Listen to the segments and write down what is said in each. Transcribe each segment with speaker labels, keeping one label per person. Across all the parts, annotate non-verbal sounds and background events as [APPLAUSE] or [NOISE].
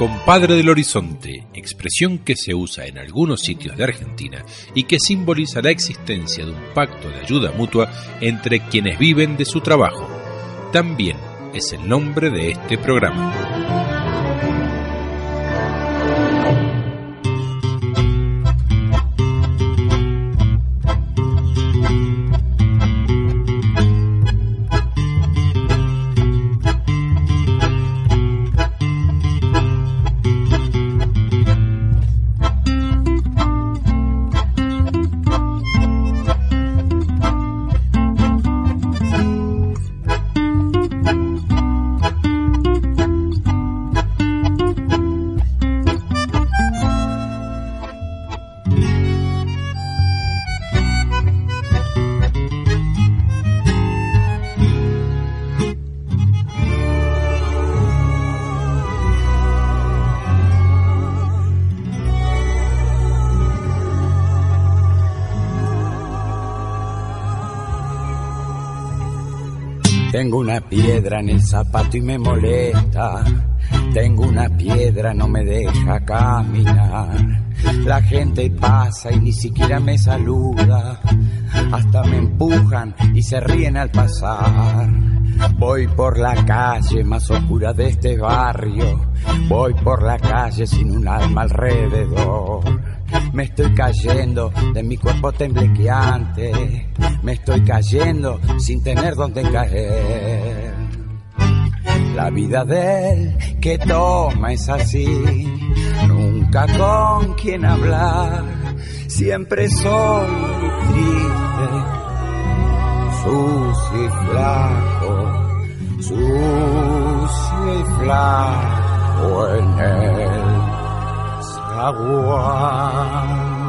Speaker 1: Compadre del Horizonte, expresión que se usa en algunos sitios de Argentina y que simboliza la existencia de un pacto de ayuda mutua entre quienes viven de su trabajo. También es el nombre de este programa.
Speaker 2: En el zapato y me molesta. Tengo una piedra, no me deja caminar. La gente pasa y ni siquiera me saluda. Hasta me empujan y se ríen al pasar. Voy por la calle más oscura de este barrio. Voy por la calle sin un alma alrededor. Me estoy cayendo de mi cuerpo temblequeante. Me estoy cayendo sin tener donde caer. La vida de él que toma es así. Nunca con quien hablar. Siempre soy triste. Sucio y flaco. Sucio y flaco en agua.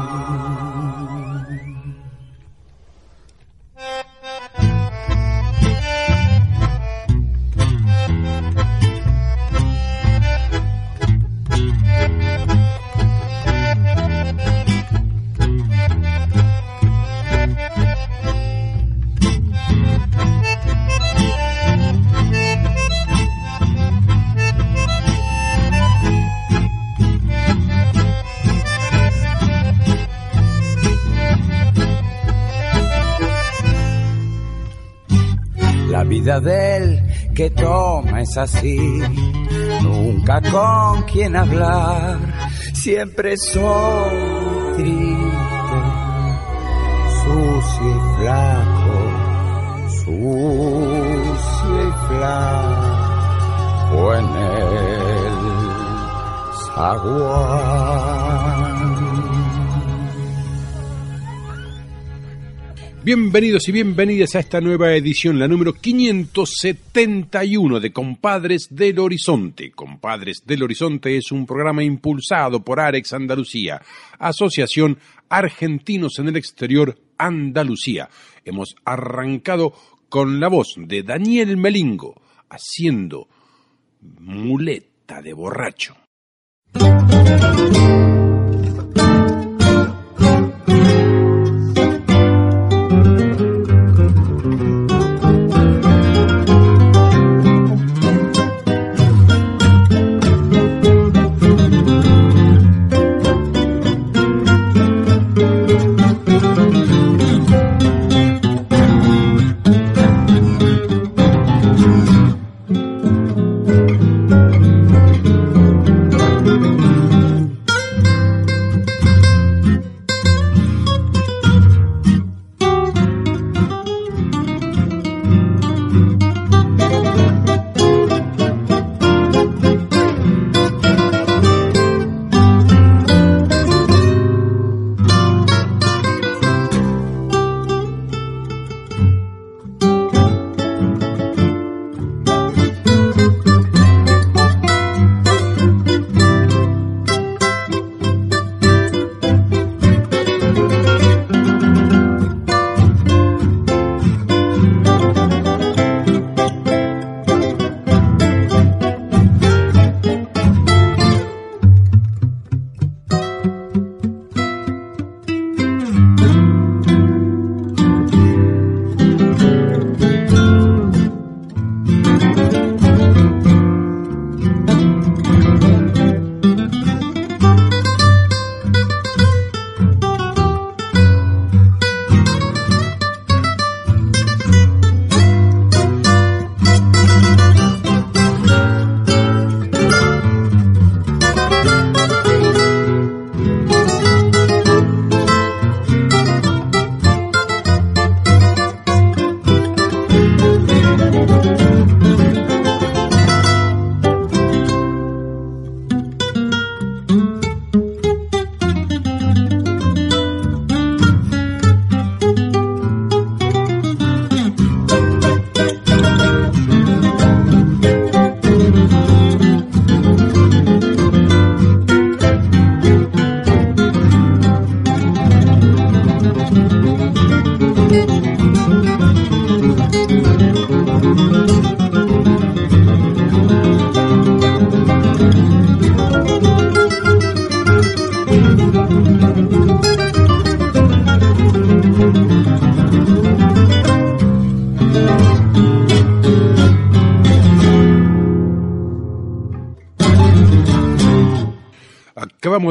Speaker 2: Vida del que toma es así, nunca con quien hablar, siempre soy triste, sucio y flaco, sucio y flaco en el saguán.
Speaker 1: Bienvenidos y bienvenidas a esta nueva edición, la número 571 de Compadres del Horizonte. Compadres del Horizonte es un programa impulsado por Arex Andalucía, Asociación Argentinos en el Exterior Andalucía. Hemos arrancado con la voz de Daniel Melingo, haciendo muleta de borracho.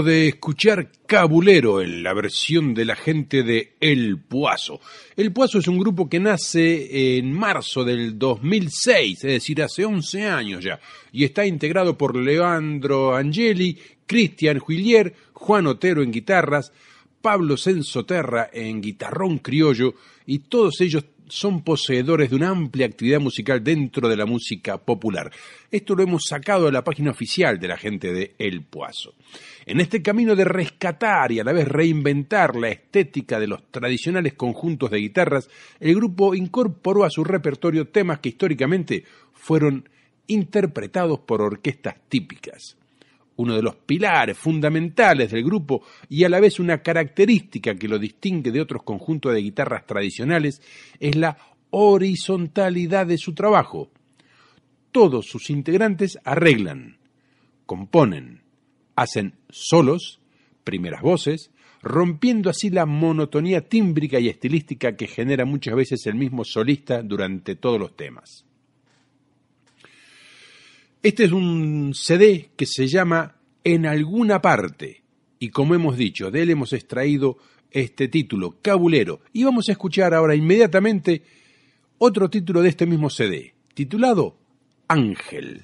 Speaker 1: De escuchar Cabulero en la versión de la gente de El Puazo. El Puazo es un grupo que nace en marzo del 2006, es decir, hace 11 años ya, y está integrado por Leandro Angeli, Cristian Juillier, Juan Otero en guitarras, Pablo Sensoterra en guitarrón criollo, y todos ellos son poseedores de una amplia actividad musical dentro de la música popular. Esto lo hemos sacado de la página oficial de la gente de El Puazo. En este camino de rescatar y a la vez reinventar la estética de los tradicionales conjuntos de guitarras, el grupo incorporó a su repertorio temas que históricamente fueron interpretados por orquestas típicas uno de los pilares fundamentales del grupo y a la vez una característica que lo distingue de otros conjuntos de guitarras tradicionales, es la horizontalidad de su trabajo. Todos sus integrantes arreglan, componen, hacen solos, primeras voces, rompiendo así la monotonía tímbrica y estilística que genera muchas veces el mismo solista durante todos los temas. Este es un CD que se llama En alguna parte y como hemos dicho, de él hemos extraído este título, Cabulero, y vamos a escuchar ahora inmediatamente otro título de este mismo CD, titulado Ángel.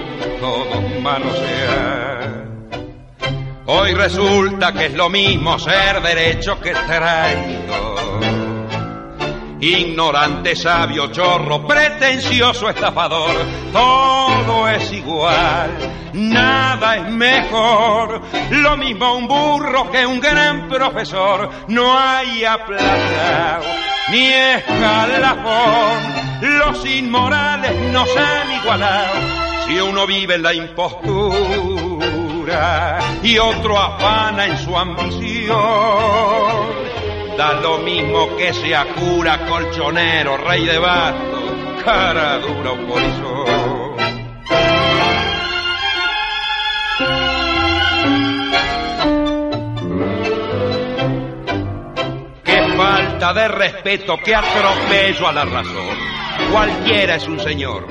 Speaker 3: todos manosear. Hoy resulta que es lo mismo ser derecho que traidor ignorante, sabio, chorro, pretencioso, estafador, todo es igual, nada es mejor, lo mismo un burro que un gran profesor, no hay aplazado ni escalafón, los inmorales nos han igualado, si uno vive en la impostura y otro afana en su ambición Da lo mismo que sea cura, colchonero, rey de bastos, cara dura o polizón. Qué falta de respeto, qué atropello a la razón. Cualquiera es un señor,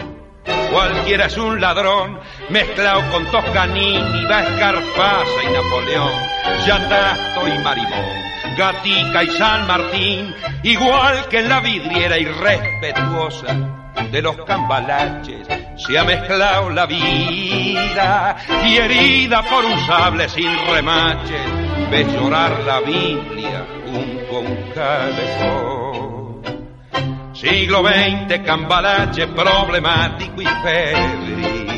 Speaker 3: cualquiera es un ladrón, mezclado con Toscanini, Escarpasa y Napoleón, Yatasto y Marimón Gatica y San Martín, igual que en la vidriera irrespetuosa de los cambalaches, se ha mezclado la vida y herida por un sable sin remaches, ves llorar la Biblia junto a un calefón. Siglo XX, cambalache problemático y febril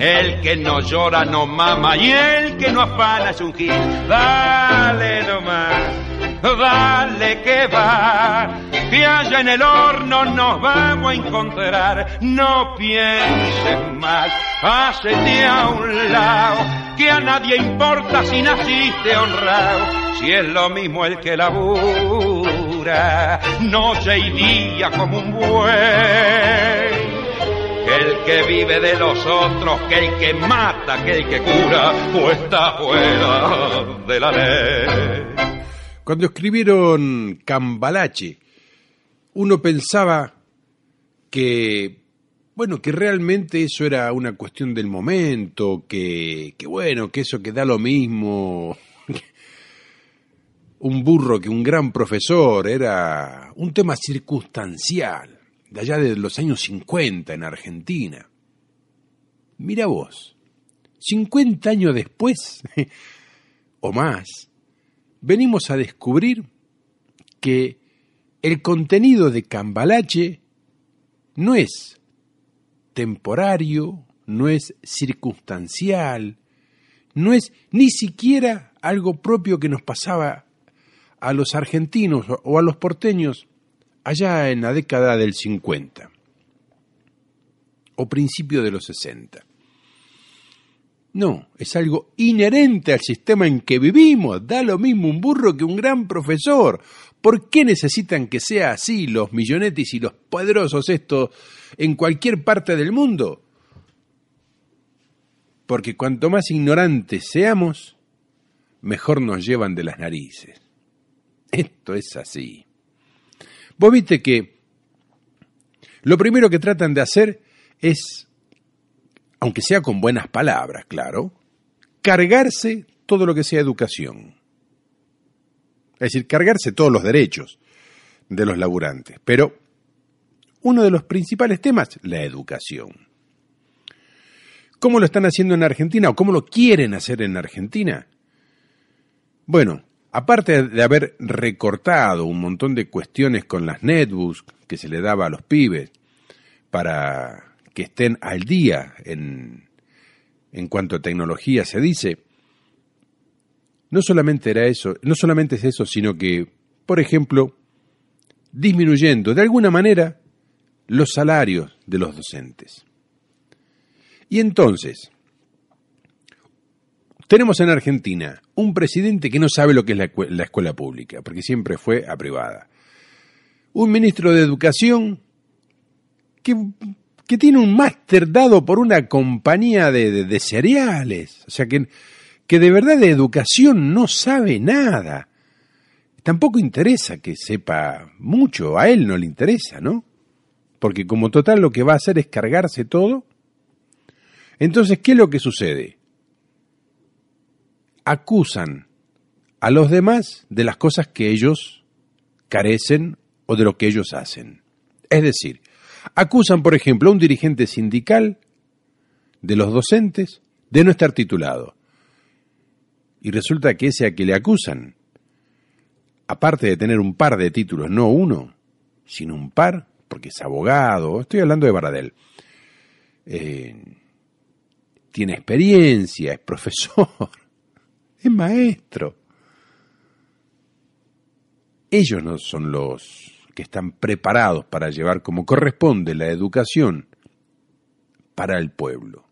Speaker 3: el que no llora no mama y el que no afana es un gil. Dale nomás, dale que va, que allá en el horno nos vamos a encontrar. No pienses más, pásete a un lado, que a nadie importa si naciste honrado, si es lo mismo el que labura, noche y día como un buey el que vive de los otros, que el que mata, que el que cura, o está fuera de la ley.
Speaker 1: Cuando escribieron Cambalache, uno pensaba que, bueno, que realmente eso era una cuestión del momento, que, que bueno, que eso que da lo mismo, un burro que un gran profesor, era un tema circunstancial de allá de los años 50 en Argentina. Mira vos, 50 años después, [LAUGHS] o más, venimos a descubrir que el contenido de Cambalache no es temporario, no es circunstancial, no es ni siquiera algo propio que nos pasaba a los argentinos o a los porteños allá en la década del 50 o principio de los 60. No, es algo inherente al sistema en que vivimos. Da lo mismo un burro que un gran profesor. ¿Por qué necesitan que sea así los millonetis y los poderosos estos en cualquier parte del mundo? Porque cuanto más ignorantes seamos, mejor nos llevan de las narices. Esto es así. Vos viste que lo primero que tratan de hacer es, aunque sea con buenas palabras, claro, cargarse todo lo que sea educación. Es decir, cargarse todos los derechos de los laburantes. Pero uno de los principales temas, la educación. ¿Cómo lo están haciendo en Argentina o cómo lo quieren hacer en Argentina? Bueno, aparte de haber recortado un montón de cuestiones con las netbooks que se le daba a los pibes para que estén al día en, en cuanto a tecnología se dice, no solamente era eso, no solamente es eso, sino que, por ejemplo, disminuyendo de alguna manera los salarios de los docentes. Y entonces, tenemos en Argentina un presidente que no sabe lo que es la, escuela pública, porque siempre fue a privada. Un ministro de Educación que, tiene un máster dado por una compañía de, de, cereales, o sea que, que de verdad de educación no sabe nada. Tampoco interesa que sepa mucho, a él no le interesa, ¿no? Porque como total lo que va a hacer es cargarse todo. Entonces, ¿qué es lo que sucede? Acusan a los demás de las cosas que ellos carecen o de lo que ellos hacen. Es decir, acusan, por ejemplo, a un dirigente sindical de los docentes de no estar titulado. Y resulta que ese a que le acusan, aparte de tener un par de títulos, no uno, sino un par, porque es abogado, estoy hablando de Baradel, eh, tiene experiencia, es profesor, es maestro. Ellos no son los que están preparados para llevar como corresponde la educación para el pueblo,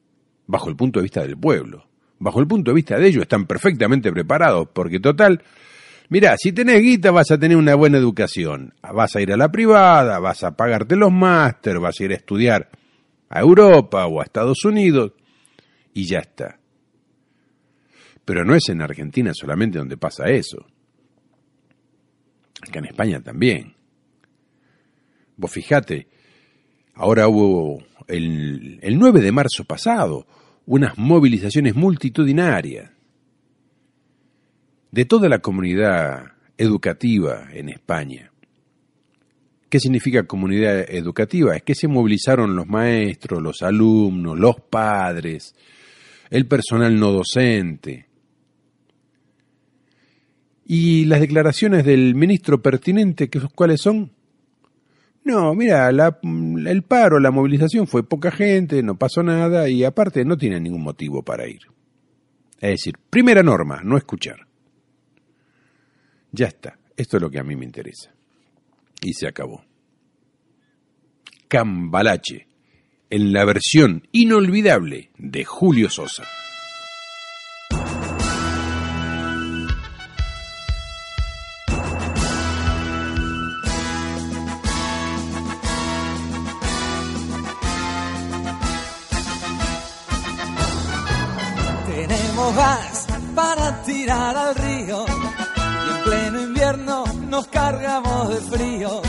Speaker 1: bajo el punto de vista del pueblo. Bajo el punto de vista de ellos están perfectamente preparados, porque total, mira, si tenés guita vas a tener una buena educación, vas a ir a la privada, vas a pagarte los máster, vas a ir a estudiar a Europa o a Estados Unidos, y ya está. Pero no es en Argentina solamente donde pasa eso. Acá en España también. Vos fijate, ahora hubo el, el 9 de marzo pasado unas movilizaciones multitudinarias de toda la comunidad educativa en España. ¿Qué significa comunidad educativa? Es que se movilizaron los maestros, los alumnos, los padres, el personal no docente, ¿Y las declaraciones del ministro pertinente, cuáles son? No, mira, el paro, la movilización fue poca gente, no pasó nada y aparte no tiene ningún motivo para ir. Es decir, primera norma, no escuchar. Ya está, esto es lo que a mí me interesa. Y se acabó. Cambalache, en la versión inolvidable de Julio Sosa.
Speaker 4: Para tirar al río y en pleno invierno nos cargamos de frío.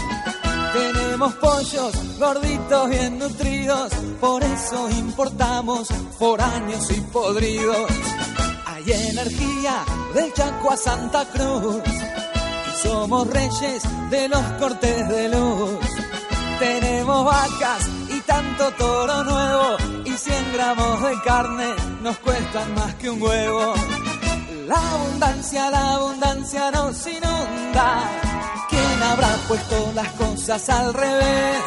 Speaker 4: Tenemos pollos gorditos bien nutridos, por eso importamos foráneos y podridos. Hay energía del Chaco a Santa Cruz y somos reyes de los cortes de luz. Tenemos vacas y tanto toro nuevo 100 gramos de carne nos cuestan más que un huevo. La abundancia, la abundancia nos inunda. ¿Quién habrá puesto las cosas al revés?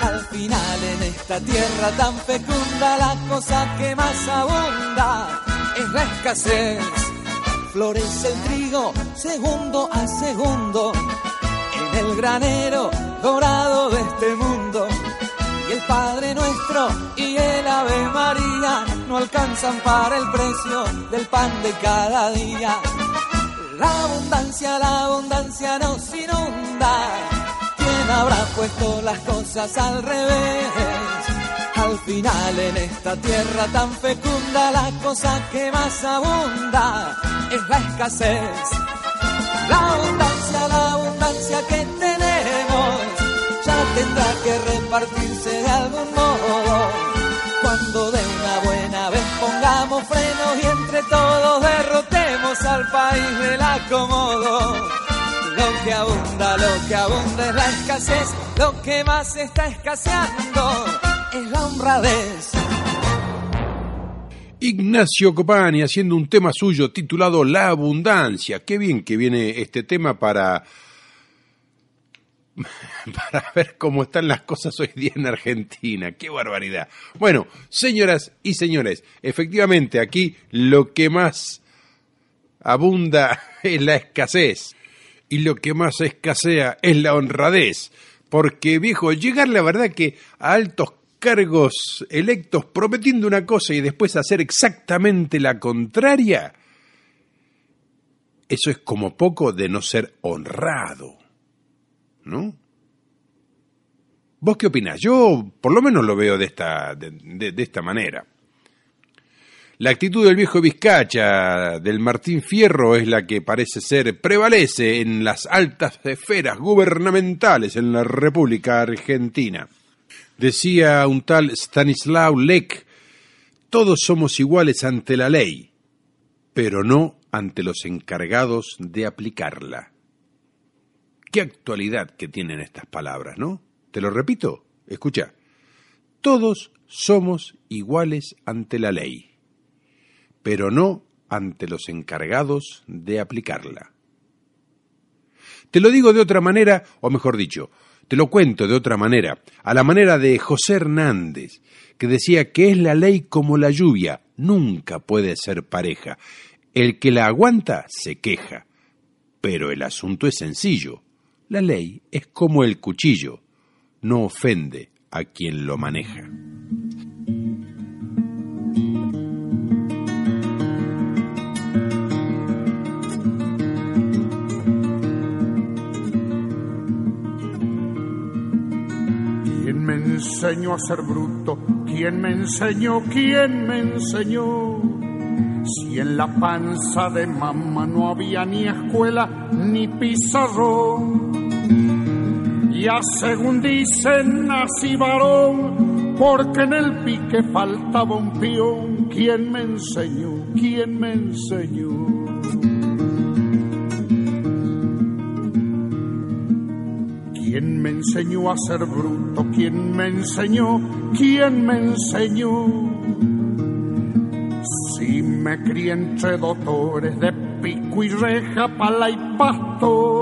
Speaker 4: Al final en esta tierra tan fecunda la cosa que más abunda es la escasez. Florece el trigo segundo a segundo en el granero dorado de este mundo Padre y el María no alcanzan para el precio del pan de cada día. La abundancia, la abundancia nos inunda. ¿Quién habrá puesto las cosas al revés? Al final en esta tierra tan fecunda la cosa que más abunda es la escasez. La abundancia, la abundancia que tenemos tendrá que repartirse de algún modo. De una buena vez pongamos frenos y entre todos derrotemos al país del acomodo. Lo que abunda, lo que abunda es la escasez, lo que más está escaseando es la honradez.
Speaker 1: Ignacio Copani haciendo un tema suyo titulado La abundancia. Qué bien que viene este tema para [LAUGHS] para ver cómo están las cosas hoy día en Argentina. ¡Qué barbaridad! Bueno, señoras y señores, efectivamente aquí lo que más abunda [LAUGHS] es la escasez y lo que más escasea es la honradez. Porque, viejo, llegar la verdad que a altos cargos electos prometiendo una cosa y después hacer exactamente la contraria, eso es como poco de no ser honrado. ¿No? ¿Vos qué opinás? Yo por lo menos lo veo de esta, de, esta manera. La actitud del viejo Vizcacha, del Martín Fierro, es la que parece ser, prevalece en las altas esferas gubernamentales en la República Argentina. Decía un tal Stanislaw Lek, todos somos iguales ante la ley, pero no ante los encargados de aplicarla. Qué actualidad que tienen estas palabras, ¿no? Te lo repito, escucha. Todos somos iguales ante la ley, pero no ante los encargados de aplicarla. Te lo digo de otra manera, o mejor dicho, te lo cuento de otra manera, a la manera de José Hernández, que decía que es la ley como la lluvia, nunca puede ser pareja. El que la aguanta se queja. Pero el asunto es sencillo. La ley es como el cuchillo, no ofende a quien lo maneja.
Speaker 5: ¿Quién me enseñó a ser bruto? ¿Quién me enseñó? ¿Quién me enseñó? Si en la panza de mamá no había ni escuela ni pizarrón. Ya según dicen nací varón, porque en el pique faltaba un peón. ¿Quién me enseñó? ¿Quién me enseñó? ¿Quién me enseñó a ser bruto? ¿Quién me enseñó? ¿Quién me enseñó? me crié entre doctores de pico y reja, pala y pastor.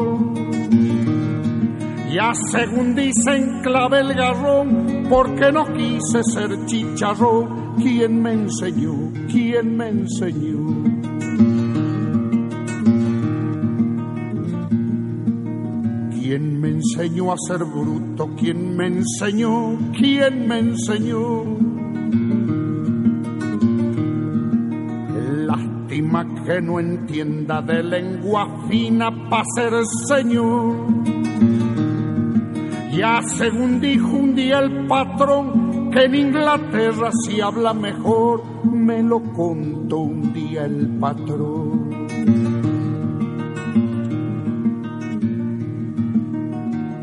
Speaker 5: Ya según dicen clave el garrón, porque no quise ser chicharrón. ¿Quién me enseñó? ¿Quién me enseñó? ¿Quién me enseñó a ser bruto? ¿Quién me enseñó? ¿Quién me enseñó? que no entienda de lengua fina para ser señor. Ya según dijo un día el patrón que en Inglaterra si habla mejor, me lo contó un día el patrón.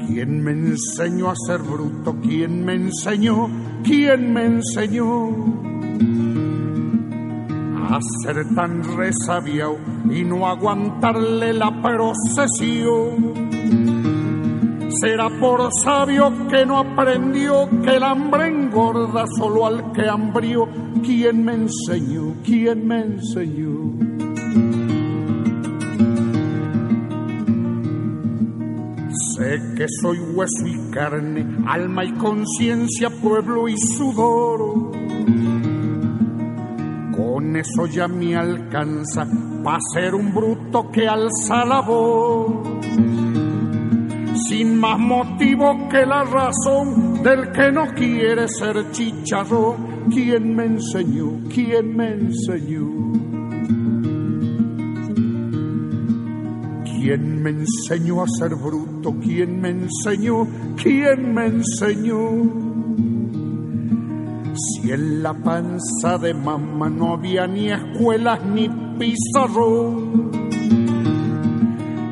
Speaker 5: ¿Quién me enseñó a ser bruto? ¿Quién me enseñó? ¿Quién me enseñó? a ser tan resabiado y no aguantarle la procesión. Será por sabio que no aprendió que el hambre engorda solo al que hambrió. ¿Quién me enseñó? ¿Quién me enseñó? Sé que soy hueso y carne, alma y conciencia, pueblo y sudor con eso ya me alcanza para ser un bruto que alza la voz. Sin más motivo que la razón del que no quiere ser chicharrón. ¿Quién me enseñó? ¿Quién me enseñó? ¿Quién me enseñó a ser bruto? ¿Quién me enseñó? ¿Quién me enseñó? Si en la panza de mamá no había ni escuelas ni pizarrón.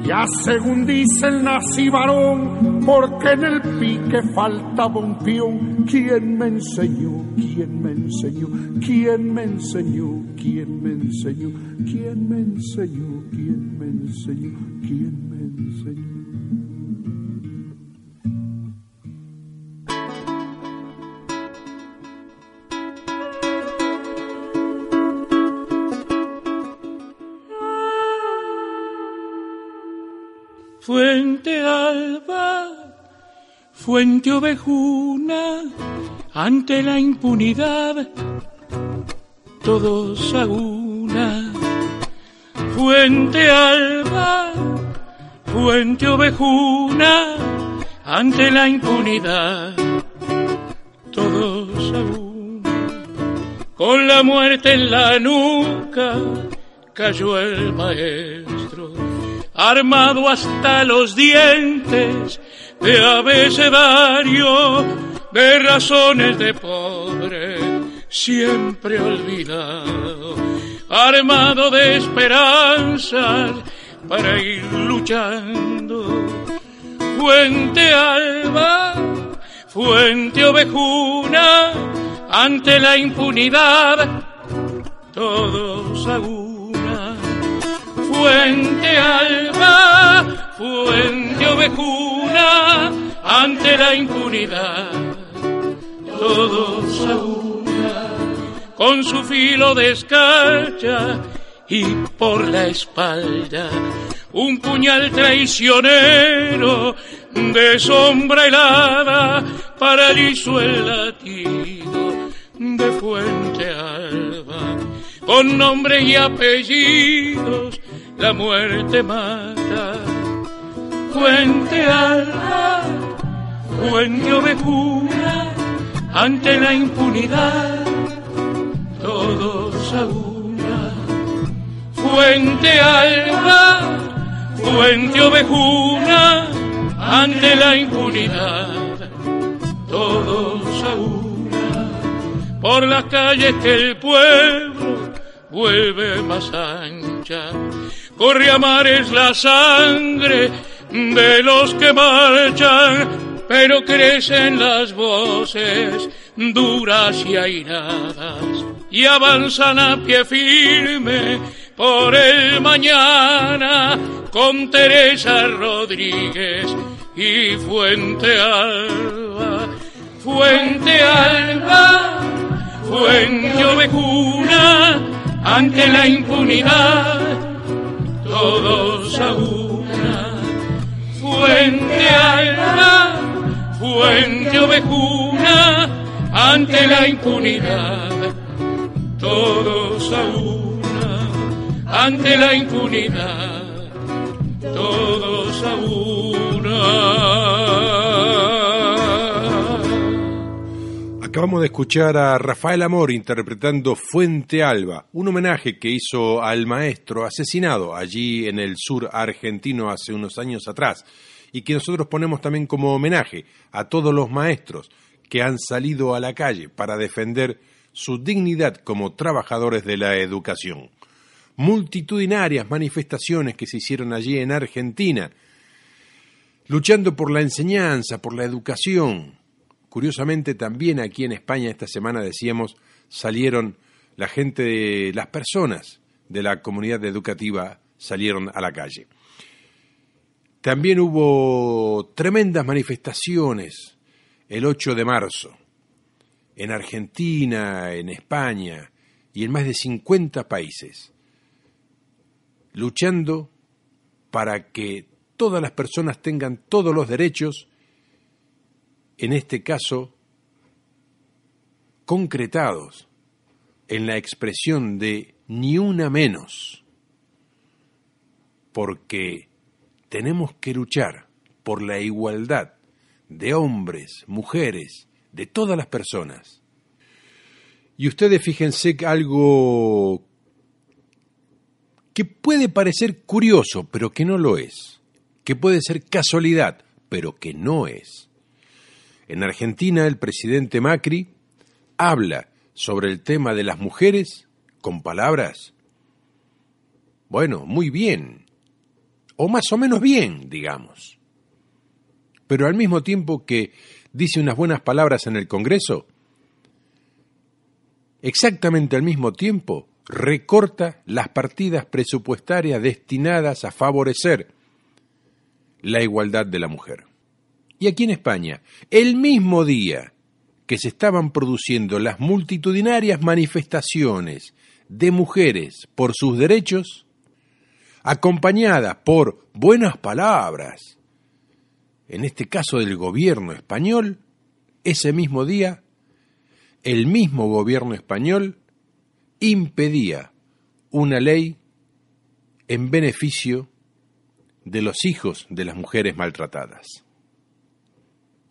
Speaker 5: Ya según dicen nací varón, porque en el pique faltaba un peón. ¿Quién me enseñó? ¿Quién me enseñó? ¿Quién me enseñó? ¿Quién me enseñó? ¿Quién me enseñó? ¿Quién me enseñó? ¿Quién me enseñó?
Speaker 6: Fuente alba, fuente ovejuna, ante la impunidad, todos a una. Fuente alba, fuente ovejuna, ante la impunidad, todos a una. Con la muerte en la nuca, cayó el maestro armado hasta los dientes, de abecedario de razones de pobre, siempre olvidado, armado de esperanzas para ir luchando. Fuente alba, fuente ovejuna, ante la impunidad, todos a una. Fuente alba, fuente ovejuna, ante la impunidad, todos a una. Con su filo de escarcha y por la espalda un puñal traicionero de sombra helada paralizó el latido de Fuente Alba. Con nombre y apellidos la muerte mata. Fuente Alba, Fuente Ovejuna, ante la impunidad, todos a una. Fuente Alba, Fuente Ovejuna, ante la impunidad, todos a una, por las calles que el pueblo vuelve más ancha, corre a mares la sangre de los que marchan, pero crecen las voces duras y airadas y avanzan a pie firme por el mañana con Teresa Rodríguez y Fuente Alba, Fuente Alba, Fuente Ovejuna, ante la impunidad, todos a una. Fuente Alba, Fuente Ovejuna, ante la impunidad, todos a una, ante la impunidad, todos a una.
Speaker 1: Acabamos de escuchar a Rafael Amor interpretando Fuente Alba, un homenaje que hizo al maestro asesinado allí en el sur argentino hace unos años atrás y que nosotros ponemos también como homenaje a todos los maestros que han salido a la calle para defender su dignidad como trabajadores de la educación. Multitudinarias manifestaciones que se hicieron allí en Argentina, luchando por la enseñanza, por la educación. Curiosamente también aquí en España esta semana decíamos salieron la gente, las personas de la comunidad educativa salieron a la calle. También hubo tremendas manifestaciones el 8 de marzo en Argentina, en España y en más de 50 países, luchando para que todas las personas tengan todos los derechos, en este caso, concretados en la expresión de ni una menos, porque tenemos que luchar por la igualdad de hombres, mujeres, de todas las personas. Y ustedes fíjense algo que puede parecer curioso, pero que no lo es, que puede ser casualidad, pero que no es. En Argentina el presidente Macri habla sobre el tema de las mujeres con palabras, bueno, muy bien, o más o menos bien, digamos. Pero al mismo tiempo que dice unas buenas palabras en el Congreso, exactamente al mismo tiempo recorta las partidas presupuestarias destinadas a favorecer la igualdad de la mujer. Y aquí en España, el mismo día que se estaban produciendo las multitudinarias manifestaciones de mujeres por sus derechos, acompañadas por buenas palabras, en este caso del gobierno español, ese mismo día, el mismo gobierno español impedía una ley en beneficio de los hijos de las mujeres maltratadas.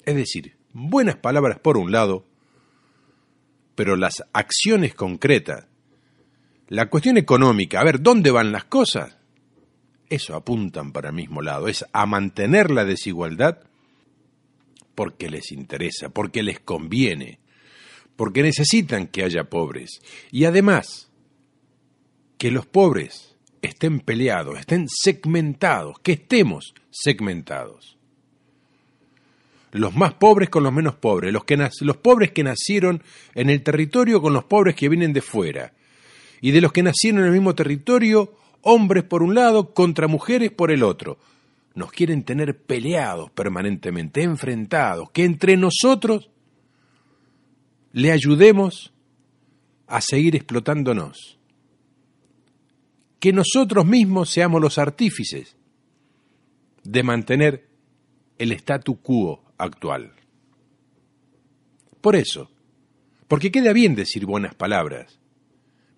Speaker 1: Es decir, buenas palabras por un lado, pero las acciones concretas, la cuestión económica, a ver, ¿dónde van las cosas? Eso apuntan para el mismo lado, es a mantener la desigualdad porque les interesa, porque les conviene, porque necesitan que haya pobres. Y además, que los pobres estén peleados, estén segmentados, que estemos segmentados. Los más pobres con los menos pobres, los, que los pobres que nacieron en el territorio con los pobres que vienen de fuera, y de los que nacieron en el mismo territorio, hombres por un lado contra mujeres por el otro. Nos quieren tener peleados permanentemente, enfrentados, que entre nosotros le ayudemos a seguir explotándonos. Que nosotros mismos seamos los artífices de mantener el statu quo actual. Por eso, porque queda bien decir buenas palabras,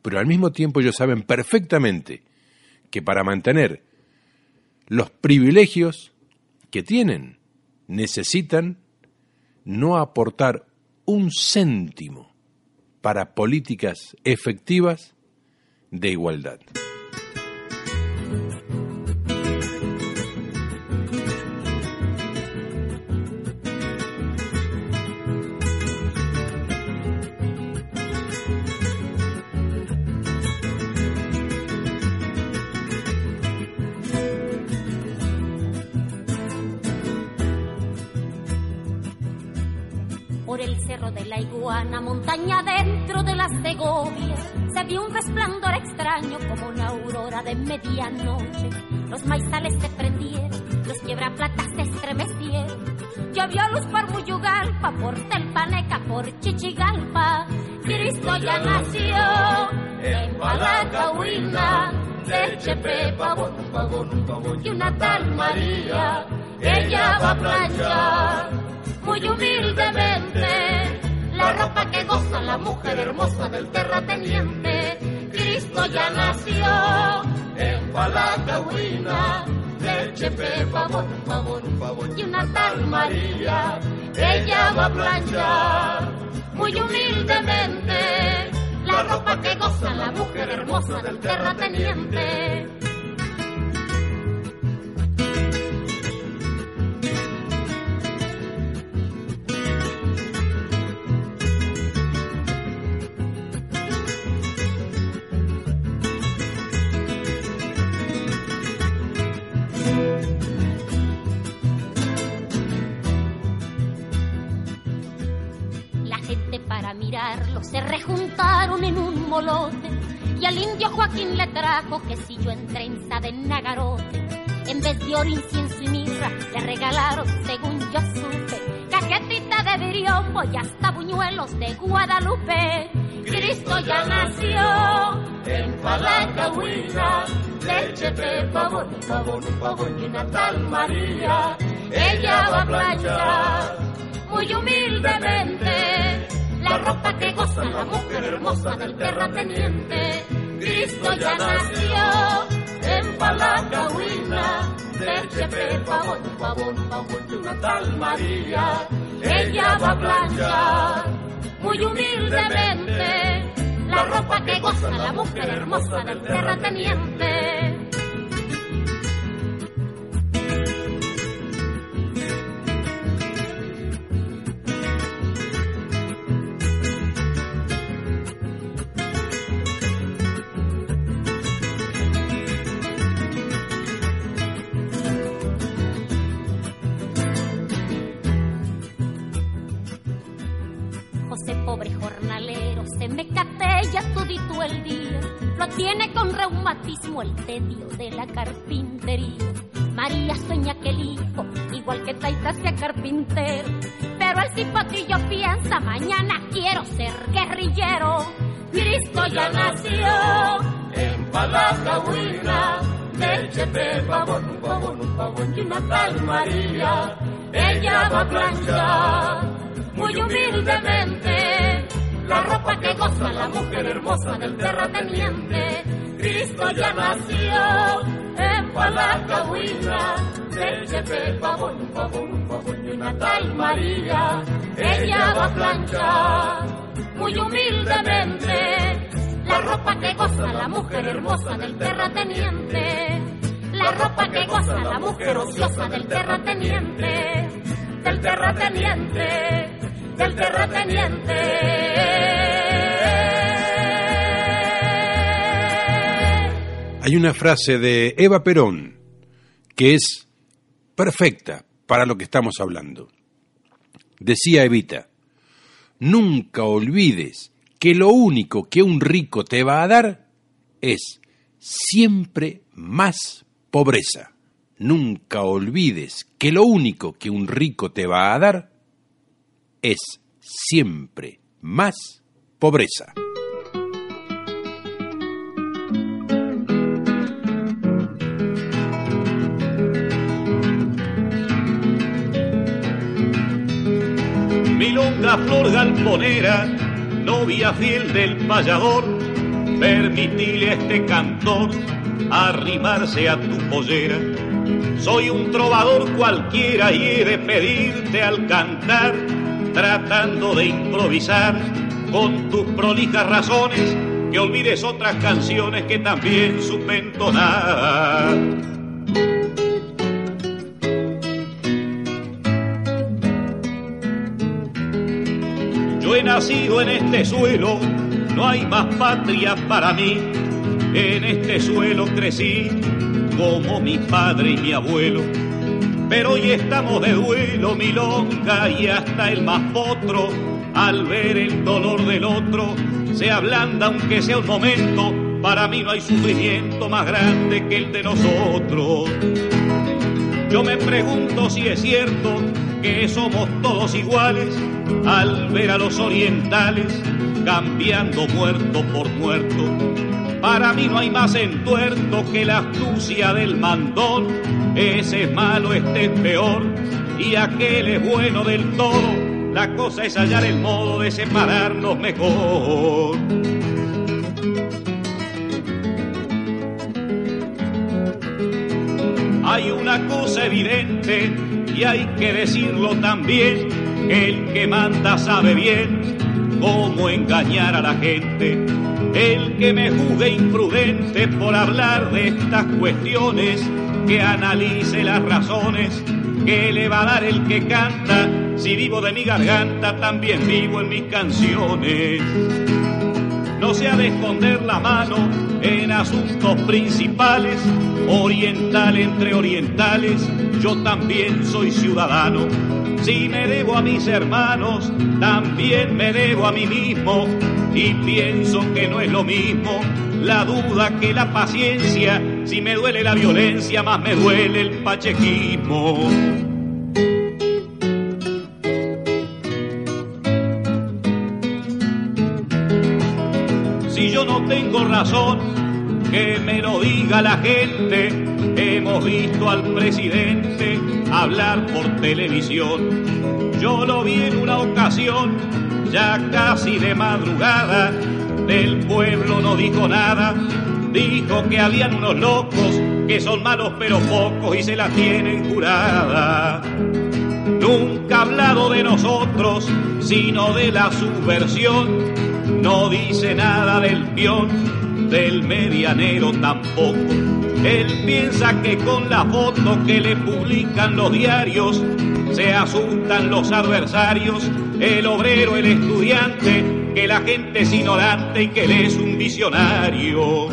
Speaker 1: pero al mismo tiempo ellos saben perfectamente que para mantener los privilegios que tienen, necesitan no aportar un céntimo para políticas efectivas de igualdad.
Speaker 7: Iguana, montaña dentro de las Segovias, se vio un resplandor extraño como una aurora de medianoche. Los maizales se prendieron, los quiebraplatas se estremecieron. Llovió luz por Muyugalpa, por Telpaneca, por Chichigalpa. Cristo ya nació en Palacahuina, de Chepe, pavón, pavón, y una tal María, ella va a planchar muy humildemente la ropa que goza la mujer hermosa del terrateniente. Cristo ya nació en Palacahuina, leche, pepa, pavón, pavón, pavón y una tal María. Ella va a planchar muy humildemente la ropa que goza la mujer hermosa del terrateniente. En un molote y al indio Joaquín le trajo quesillo en trenza de nagarote. En vez de oro, incienso y mirra, le regalaron, según yo supe, caquetita de viriopo y hasta buñuelos de Guadalupe. Cristo ya nació en Palacahuina, leche de pavón, pavón, pavón y una tal María. Ella va a planchar muy humildemente la ropa que goza la mujer hermosa del terrateniente. Cristo ya nació en Palacahuina, leche, pavón, pavón, pavón y una tal María. Ella va a planchar muy humildemente la ropa que goza la mujer hermosa del terrateniente. Carpintero, pero el cipotillo piensa, mañana quiero ser guerrillero. Cristo ya nació en Palacahuina, de pavón, un pavón, un pavón y una tal María. Ella va a planchar muy humildemente la ropa que goza la mujer hermosa del terrateniente. Cristo ya nació en Palacahuina, leche, pepa, pavón, pavón, pavón y una tal María. Ella va a planchar muy humildemente la ropa que goza la mujer hermosa del terrateniente. La ropa que goza la mujer ociosa del terrateniente del terrateniente, del terrateniente.
Speaker 1: Hay una frase de Eva Perón que es perfecta para lo que estamos hablando. Decía Evita, nunca olvides que lo único que un rico te va a dar es siempre más pobreza. Nunca olvides que lo único que un rico te va a dar es siempre más pobreza.
Speaker 8: Milonga flor galponera, novia fiel del payador, permitile a este cantor arrimarse a tu pollera. Soy un trovador cualquiera y he de pedirte al cantar, tratando de improvisar con tus prolijas razones, que olvides otras canciones que también supe entonar. He nacido en este suelo, no hay más patria para mí. En este suelo crecí como mi padre y mi abuelo. Pero hoy estamos de duelo, milonga, y hasta el más potro, al ver el dolor del otro, se ablanda aunque sea un momento. Para mí no hay sufrimiento más grande que el de nosotros. Yo me pregunto si es cierto que somos todos iguales al ver a los orientales cambiando muerto por muerto. Para mí no hay más entuerto que la astucia del mandón. Ese es malo, este es peor y aquel es bueno del todo. La cosa es hallar el modo de separarnos mejor. Hay una cosa evidente y hay que decirlo también, el que manda sabe bien cómo engañar a la gente. El que me juzgue imprudente por hablar de estas cuestiones, que analice las razones que le va a dar el que canta. Si vivo de mi garganta, también vivo en mis canciones. No se ha de esconder la mano en asuntos principales, oriental entre orientales, yo también soy ciudadano. Si me debo a mis hermanos, también me debo a mí mismo y pienso que no es lo mismo la duda que la paciencia. Si me duele la violencia, más me duele el pachequismo. Si yo no tengo razón, que me lo diga la gente. Hemos visto al presidente hablar por televisión. Yo lo vi en una ocasión, ya casi de madrugada. Del pueblo no dijo nada, dijo que habían unos locos que son malos pero pocos y se la tienen jurada. Nunca ha hablado de nosotros, sino de la subversión. No dice nada del peón, del medianero tampoco. Él piensa que con la foto que le publican los diarios se asustan los adversarios, el obrero, el estudiante, que la gente es ignorante y que él es un visionario.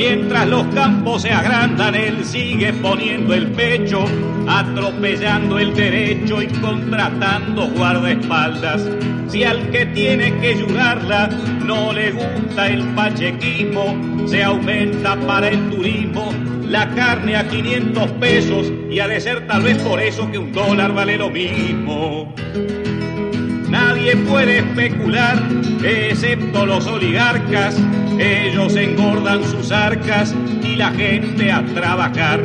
Speaker 8: Mientras los campos se agrandan, él sigue poniendo el pecho, atropellando el derecho y contratando guardaespaldas. Si al que tiene que ayudarla no le gusta el pachequismo, se aumenta para el turismo la carne a 500 pesos y ha de ser tal vez por eso que un dólar vale lo mismo. Nadie puede especular, excepto los oligarcas. Ellos engordan sus arcas y la gente a trabajar.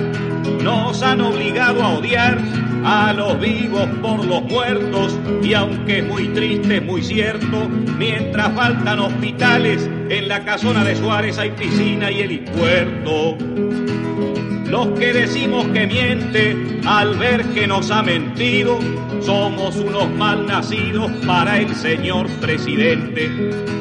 Speaker 8: Nos han obligado a odiar a los vivos por los muertos y aunque es muy triste, muy cierto, mientras faltan hospitales, en la casona de Suárez hay piscina y helipuerto. Los que decimos que miente al ver que nos ha mentido, somos unos mal nacidos para el señor presidente.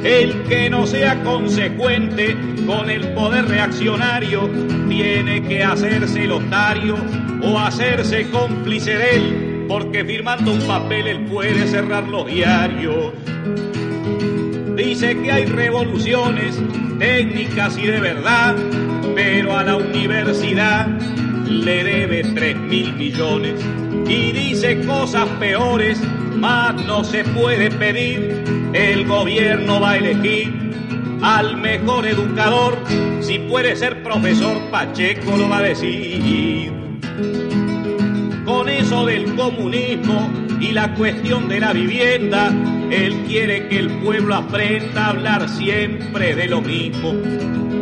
Speaker 8: El que no sea consecuente con el poder reaccionario tiene que hacerse lotario o hacerse cómplice de él, porque firmando un papel él puede cerrar los diarios. Dice que hay revoluciones técnicas y de verdad, pero a la universidad le debe tres mil millones. Y dice cosas peores, más no se puede pedir. El gobierno va a elegir al mejor educador. Si puede ser profesor, Pacheco lo va a decir. Con eso del comunismo y la cuestión de la vivienda, él quiere que el pueblo aprenda a hablar siempre de lo mismo.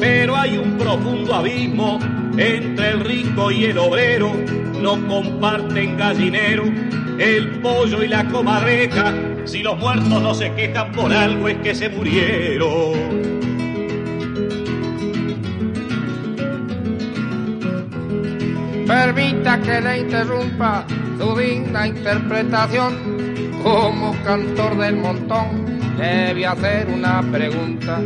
Speaker 8: Pero hay un profundo abismo entre el rico y el obrero. No comparten gallinero, el pollo y la comadreja. Si los muertos no se quejan por algo es que se murieron.
Speaker 9: Permita que le interrumpa su digna interpretación. Como cantor del montón, debe hacer una pregunta.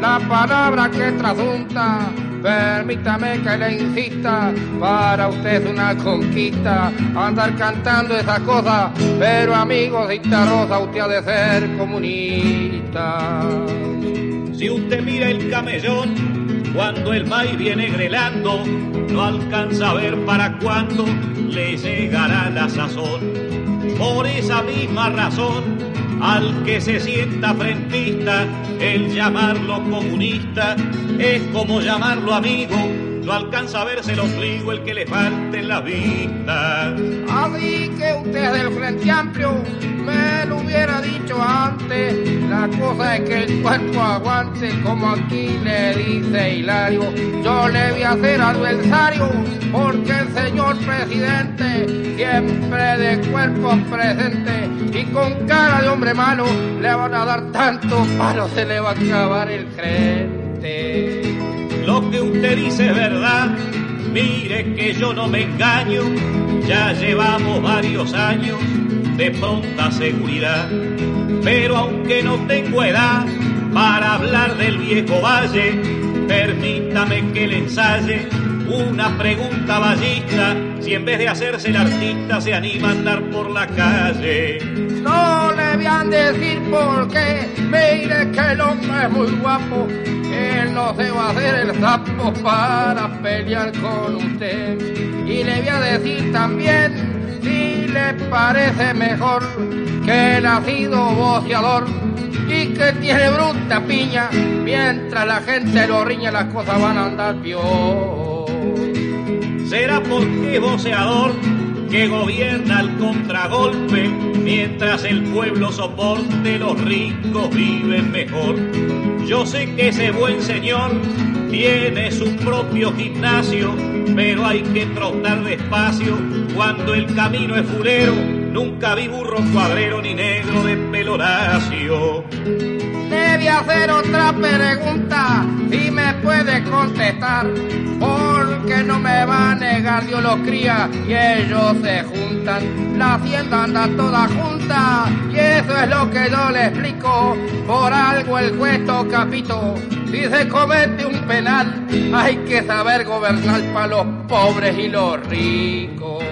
Speaker 9: La palabra que trasunta, permítame que le insista. Para usted una conquista andar cantando esa cosa. Pero amigos de Rosa, usted ha de ser comunista.
Speaker 8: Si usted mira el camellón, cuando el maíz viene grelando, no alcanza a ver para cuándo le llegará la sazón. Por esa misma razón, al que se sienta frentista, el llamarlo comunista es como llamarlo amigo. No alcanza a verse el ombligo el que le falte en la vista.
Speaker 9: Así que usted del Frente Amplio me lo hubiera dicho antes. La cosa es que el cuerpo aguante, como aquí le dice Hilario. Yo le voy a hacer adversario, porque el señor presidente siempre de cuerpo presente y con cara de hombre malo le van a dar tanto palo, se le va a acabar el frente.
Speaker 8: Lo que usted dice es verdad, mire que yo no me engaño, ya llevamos varios años de pronta seguridad. Pero aunque no tengo edad para hablar del viejo valle, permítame que le ensaye una pregunta ballista, si en vez de hacerse el artista se anima a andar por la calle.
Speaker 9: No le voy a decir por qué, mire que el hombre es muy guapo, él no se va a hacer el sapo para pelear con usted. Y le voy a decir también, si le parece mejor que él ha sido boceador y que tiene bruta piña, mientras la gente lo riña las cosas van a andar peor
Speaker 8: será porque voceador que gobierna el contragolpe, mientras el pueblo soporte, los ricos viven mejor. Yo sé que ese buen señor tiene su propio gimnasio, pero hay que trotar despacio cuando el camino es fulero. Nunca vi burro cuadrero ni negro de peloracio.
Speaker 9: Debe hacer otra pregunta y me puede contestar, porque no me va a negar Dios los cría y ellos se juntan. La hacienda anda toda junta y eso es lo que yo le explico. Por algo el cuesto capito, si se comete un penal, hay que saber gobernar para los pobres y los ricos.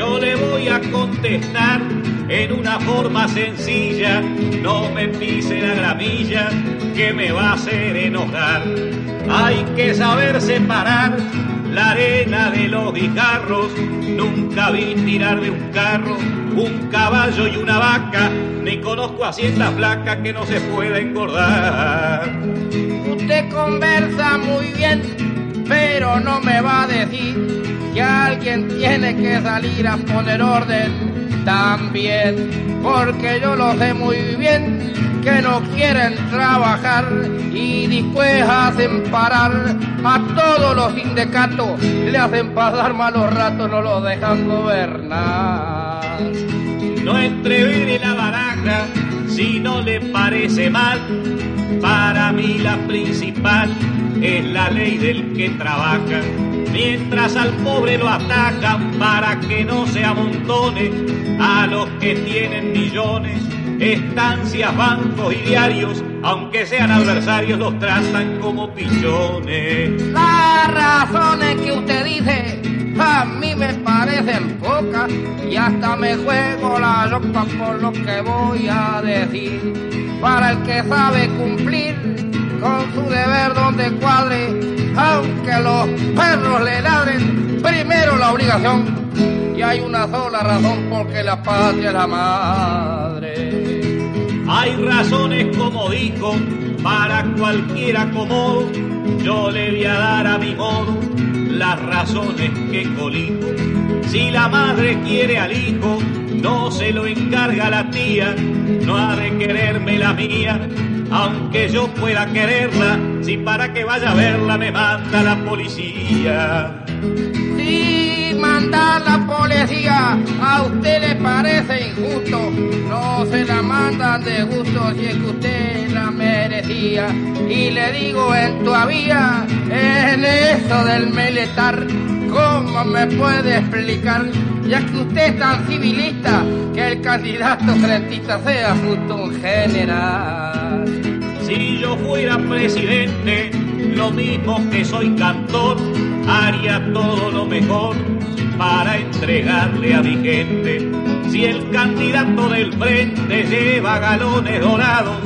Speaker 8: Yo le voy a contestar en una forma sencilla, no me pise la gramilla que me va a hacer enojar. Hay que saber separar la arena de los guijarros, nunca vi tirar de un carro un caballo y una vaca, ni conozco hacienda flaca que no se pueda engordar.
Speaker 9: Usted conversa muy bien, pero no me va a decir que alguien tiene que salir a poner orden también, porque yo lo sé muy bien, que no quieren trabajar y después hacen parar a todos los sindicatos, le hacen pasar malos ratos, no los dejan gobernar.
Speaker 8: No entrevere la baraja si no le parece mal, para mí la principal es la ley del que trabaja, mientras al pobre lo atacan para que no se amontone a los que tienen millones, estancias, bancos y diarios, aunque sean adversarios, los tratan como pichones.
Speaker 9: Las razones que usted dice a mí me parecen pocas y hasta me juego la ropa por lo que voy a decir. Para el que sabe cumplir con su deber donde cuadre, aunque los perros le ladren, primero la obligación. Y hay una sola razón porque la patria es la madre.
Speaker 8: Hay razones como dijo, para cualquiera como yo le voy a dar a mi modo las razones que colijo. Si la madre quiere al hijo, no se lo encarga la tía, no ha de quererme la mía, aunque yo pueda quererla, si para que vaya a verla me manda la policía.
Speaker 9: Si manda la policía a usted le parece injusto, no se la mandan de gusto si es que usted la merecía. Y le digo en tu vía, en eso del militar, ¿cómo me puede explicar? Ya que usted es tan civilista, que el candidato frentista sea justo un general.
Speaker 8: Si yo fuera presidente, lo mismo que soy cantor, haría todo lo mejor para entregarle a mi gente. Si el candidato del frente lleva galones dorados,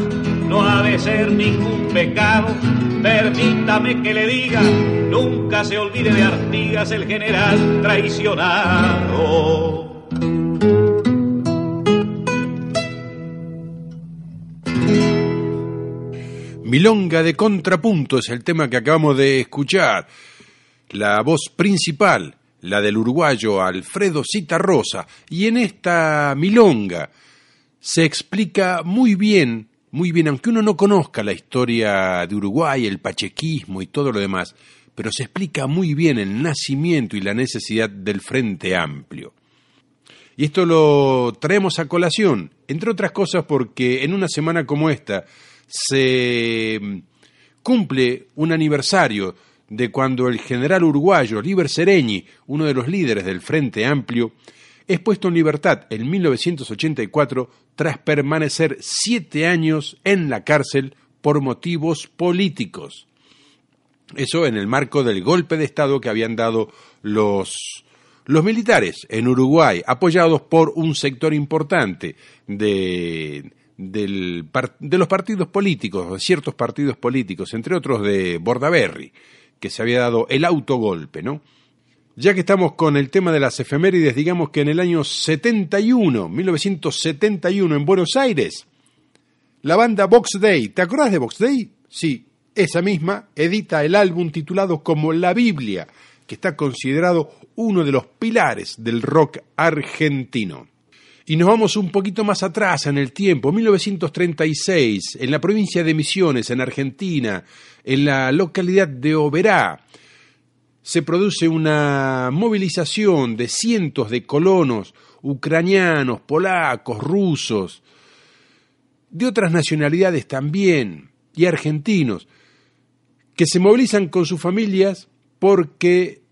Speaker 8: no ha de ser ningún pecado. Permítame que le diga, nunca se olvide de Artigas, el general traicionado.
Speaker 1: Milonga de contrapunto es el tema que acabamos de escuchar. La voz principal, la del uruguayo Alfredo Citarrosa. Y en esta milonga se explica muy bien, muy bien, aunque uno no conozca la historia de Uruguay, el pachequismo y todo lo demás, pero se explica muy bien el nacimiento y la necesidad del Frente Amplio. Y esto lo traemos a colación, entre otras cosas porque en una semana como esta, se cumple un aniversario de cuando el general uruguayo Liber Sereñi, uno de los líderes del Frente Amplio, es puesto en libertad en 1984 tras permanecer siete años en la cárcel por motivos políticos. Eso en el marco del golpe de Estado que habían dado los, militares en Uruguay, apoyados por un sector importante de, de los partidos políticos, de ciertos partidos políticos, entre otros de Bordaberry, que se había dado el autogolpe, ¿no? Ya que estamos con el tema de las efemérides, digamos que en el año 71, 1971, en Buenos Aires, la banda Box Day, ¿te acordás de Box Day? Sí, esa misma edita el álbum titulado como La Biblia, que está considerado uno de los pilares del rock argentino. Y nos vamos un poquito más atrás en el tiempo, 1936, en la provincia de Misiones, en Argentina, en la localidad de Oberá, se produce una movilización de cientos de colonos ucranianos, polacos, rusos, de otras nacionalidades también, y argentinos, que se movilizan con sus familias porque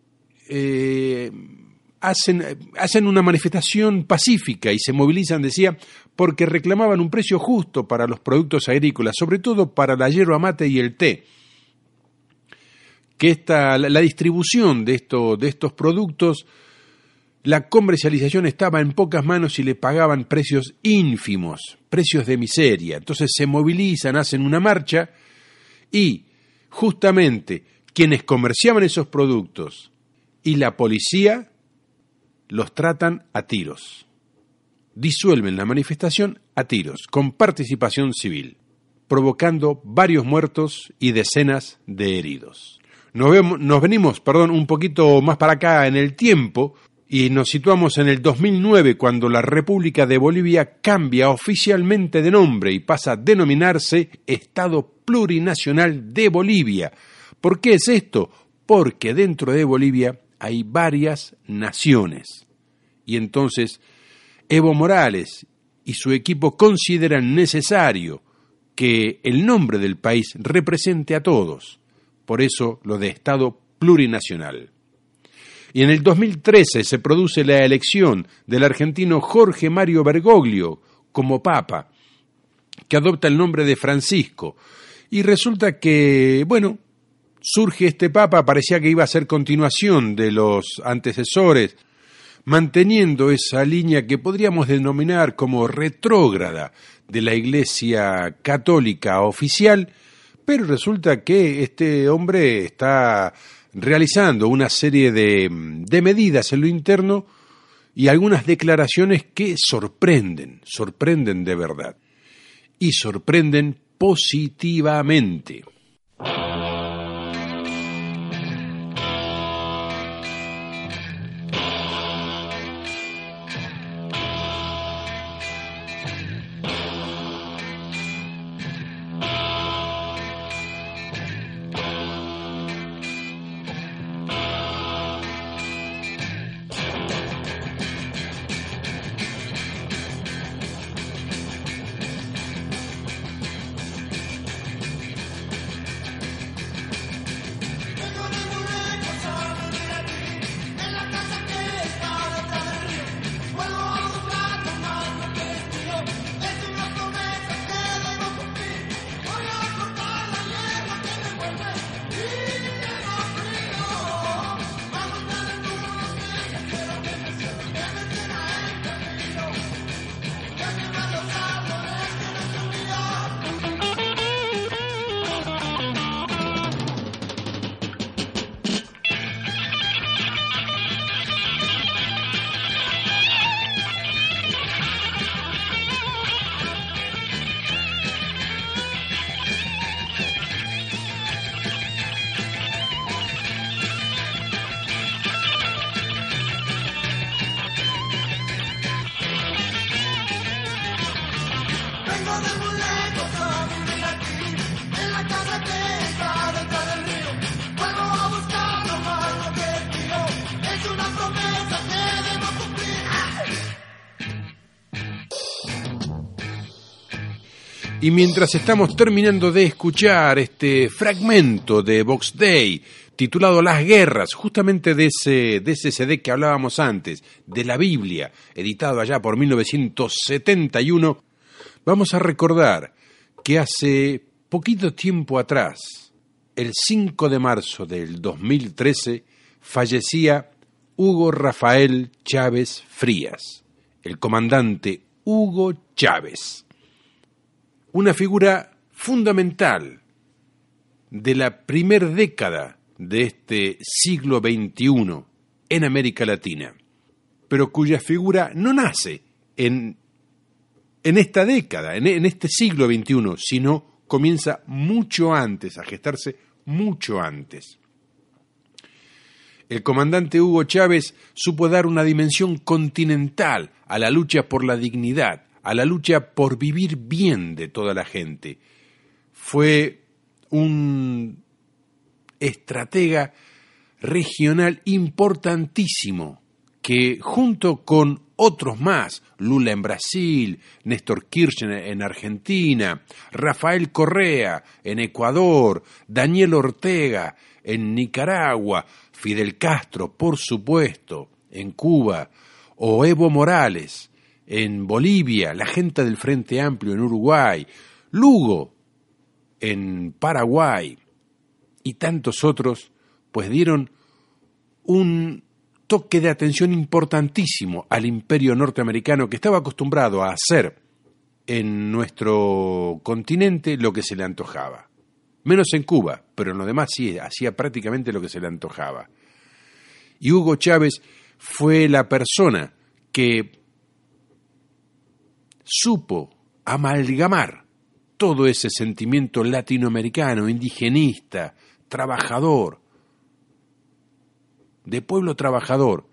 Speaker 1: eh, hacen, hacen una manifestación pacífica y se movilizan, decía, porque reclamaban un precio justo para los productos agrícolas, sobre todo para la hierba mate y el té. Que esta, la, distribución de, esto, de estos productos, la comercialización estaba en pocas manos y le pagaban precios ínfimos, precios de miseria. Entonces se movilizan, hacen una marcha y justamente quienes comerciaban esos productos y la policía los tratan a tiros. Disuelven la manifestación a tiros, con participación civil, provocando varios muertos y decenas de heridos. Nos, venimos perdón, un poquito más para acá en el tiempo y nos situamos en el 2009 cuando la República de Bolivia cambia oficialmente de nombre y pasa a denominarse Estado Plurinacional de Bolivia. ¿Por qué es esto? Porque dentro de Bolivia hay varias naciones. Y entonces Evo Morales y su equipo consideran necesario que el nombre del país represente a todos, por eso lo de Estado plurinacional. Y en el 2013 se produce la elección del argentino Jorge Mario Bergoglio como papa, que adopta el nombre de Francisco. Y resulta que, bueno, surge este papa, parecía que iba a ser continuación de los antecesores, manteniendo esa línea que podríamos denominar como retrógrada de la Iglesia Católica oficial, pero resulta que este hombre está realizando una serie de, de medidas en lo interno y algunas declaraciones que sorprenden, sorprenden de verdad y sorprenden positivamente. Y mientras estamos terminando de escuchar este fragmento de Vox Day titulado Las Guerras, justamente de ese, de ese CD que hablábamos antes, de la Biblia, editado allá por 1971, vamos a recordar que hace poquito tiempo atrás, el 5 de marzo del 2013, fallecía Hugo Rafael Chávez Frías, el comandante Hugo Chávez una figura fundamental de la primera década de este siglo XXI en América Latina, pero cuya figura no nace en, en esta década, en, en este siglo XXI, sino comienza mucho antes, a gestarse mucho antes. El comandante Hugo Chávez supo dar una dimensión continental a la lucha por la dignidad, a la lucha por vivir bien de toda la gente. Fue un estratega regional importantísimo que junto con otros más, Lula en Brasil, Néstor Kirchner en Argentina, Rafael Correa en Ecuador, Daniel Ortega en Nicaragua, Fidel Castro, por supuesto, en Cuba, o Evo Morales en Bolivia, la gente del Frente Amplio en Uruguay, Lugo en Paraguay y tantos otros, pues dieron un toque de atención importantísimo al imperio norteamericano que estaba acostumbrado a hacer en nuestro continente lo que se le antojaba. Menos en Cuba, pero en lo demás sí, hacía prácticamente lo que se le antojaba. Y Hugo Chávez fue la persona que supo amalgamar todo ese sentimiento latinoamericano, indigenista, trabajador, de pueblo trabajador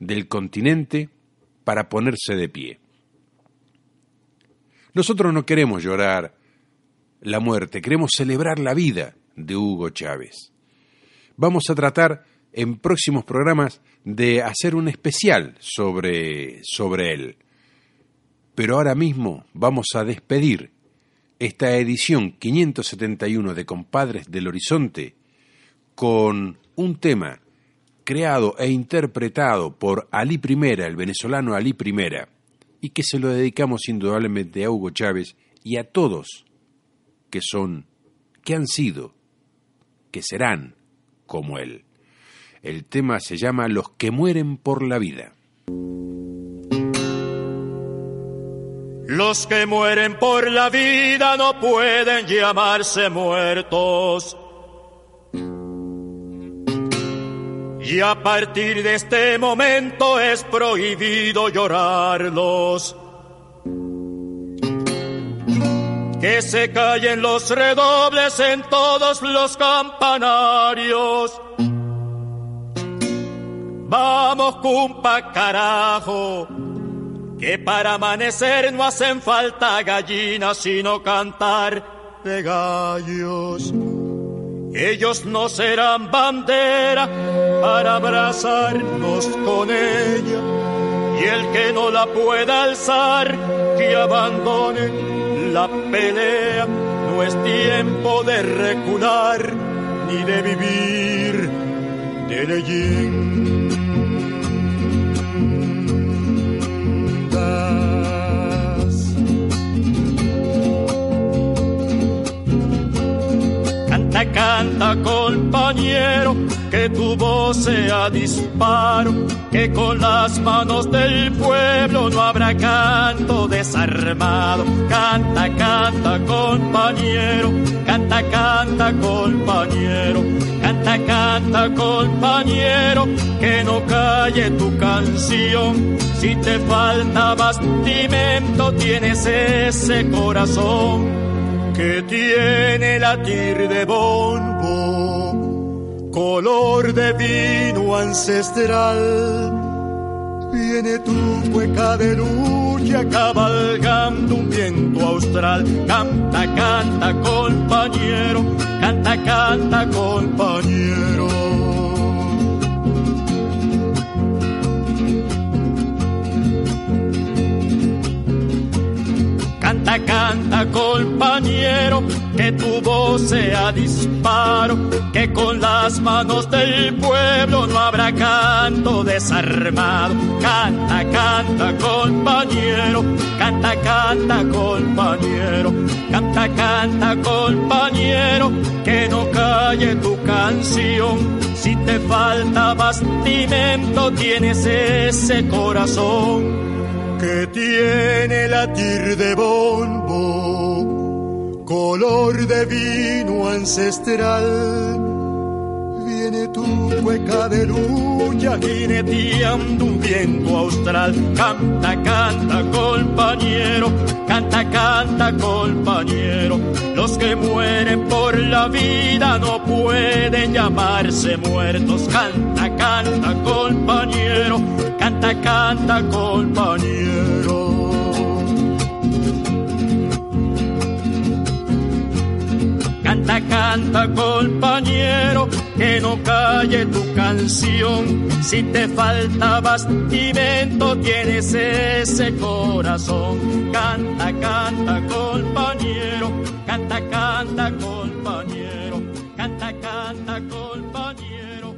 Speaker 1: del continente para ponerse de pie. Nosotros no queremos llorar la muerte, queremos celebrar la vida de Hugo Chávez. Vamos a tratar en próximos programas de hacer un especial sobre, sobre él. Pero ahora mismo vamos a despedir esta edición 571 de Compadres del Horizonte con un tema creado e interpretado por Ali Primera, el venezolano Ali Primera, y que se lo dedicamos indudablemente a Hugo Chávez y a todos que son, que han sido, que serán como él. El tema se llama Los que mueren por la vida.
Speaker 10: Los que mueren por la vida no pueden llamarse muertos. Y a partir de este momento es prohibido llorarlos. Que se callen los redobles en todos los campanarios. Vamos, cumpa carajo que para amanecer no hacen falta gallinas, sino cantar de gallos. Ellos no serán bandera para abrazarnos con ella, y el que no la pueda alzar, que abandone la pelea. No es tiempo de recular ni de vivir de leyenda. Canta, compañero, que tu voz sea disparo, que con las manos del pueblo no habrá canto desarmado. Canta, canta, compañero, canta, canta, compañero, canta, canta, compañero, que no calle tu canción. Si te falta bastimento, tienes ese corazón que tiene latir de bombo, color de vino ancestral. Viene tu cueca de lucha cabalgando un viento austral. Canta, canta, compañero, canta, canta, compañero. Compañero, que tu voz sea disparo, que con las manos del pueblo no habrá canto desarmado. Canta, canta, compañero, canta, canta, compañero, canta, canta, compañero, que no calle tu canción. Si te falta bastimento, tienes ese corazón que tiene latir de bombo, color de vino ancestral. Viene tu cueca de lucha jineteando un viento austral. Canta, canta, compañero, canta, canta, compañero. Los que mueren por la vida no pueden llamarse muertos. Canta, canta, compañero canta, canta, compañero. Canta, canta, compañero, que no calle tu canción. Si te falta bastimento, tienes ese corazón. Canta, canta, compañero, canta, canta, compañero, canta, canta, compañero.